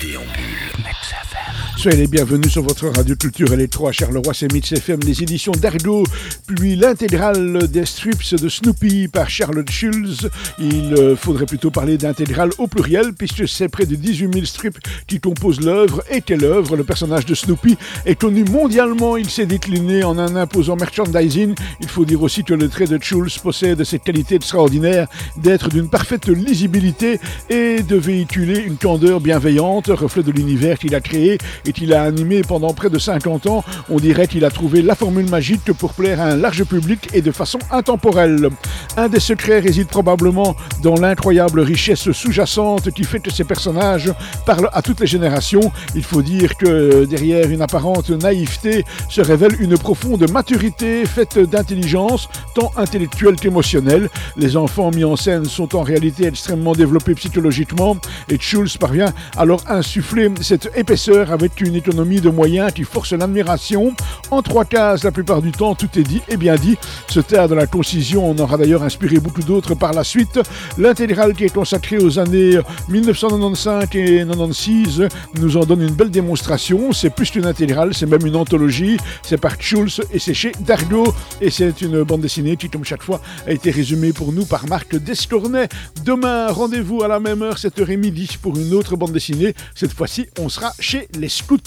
déambule. Soyez les bienvenus sur votre radio culture électro à Charleroi, c'est Mix FM, les éditions d'Argo puis l'intégrale des strips de Snoopy par Charlotte Schulz. Il euh, faudrait plutôt parler d'intégrale au pluriel, puisque c'est près de 18 000 strips qui composent l'œuvre. Et quelle œuvre Le personnage de Snoopy est connu mondialement, il s'est décliné en un imposant merchandising. Il faut dire aussi que le trait de Schulz possède cette qualité extraordinaire d'être d'une parfaite lisibilité et de véhiculer une candeur bienveillante, reflet de l'univers qu'il a créé et qu'il a animé pendant près de 50 ans. On dirait qu'il a trouvé la formule magique pour plaire à un large public et de façon intemporelle. Un des secrets réside probablement dans l'incroyable richesse sous-jacente qui fait que ces personnages parlent à toutes les générations. Il faut dire que derrière une apparente naïveté se révèle une profonde maturité faite d'intelligence, tant intellectuelle qu'émotionnelle. Les enfants mis en scène sont en réalité extrêmement développés psychologiquement et Schulz parvient alors à insuffler cette épaisseur avec une économie de moyens qui force l'admiration. En trois cases, la plupart du temps, tout est dit et bien dit. Ce terre de la concision en aura d'ailleurs inspiré beaucoup d'autres par la suite. L'intégrale qui est consacrée aux années 1995 et 96 nous en donne une belle démonstration. C'est plus qu'une intégrale, c'est même une anthologie. C'est par Schulz et c'est chez Dargo. Et c'est une bande dessinée qui, comme chaque fois, a été résumée pour nous par Marc Descornet. Demain, rendez-vous à la même heure, 7h30 pour une autre bande dessinée. Cette fois-ci, on sera chez les scouts.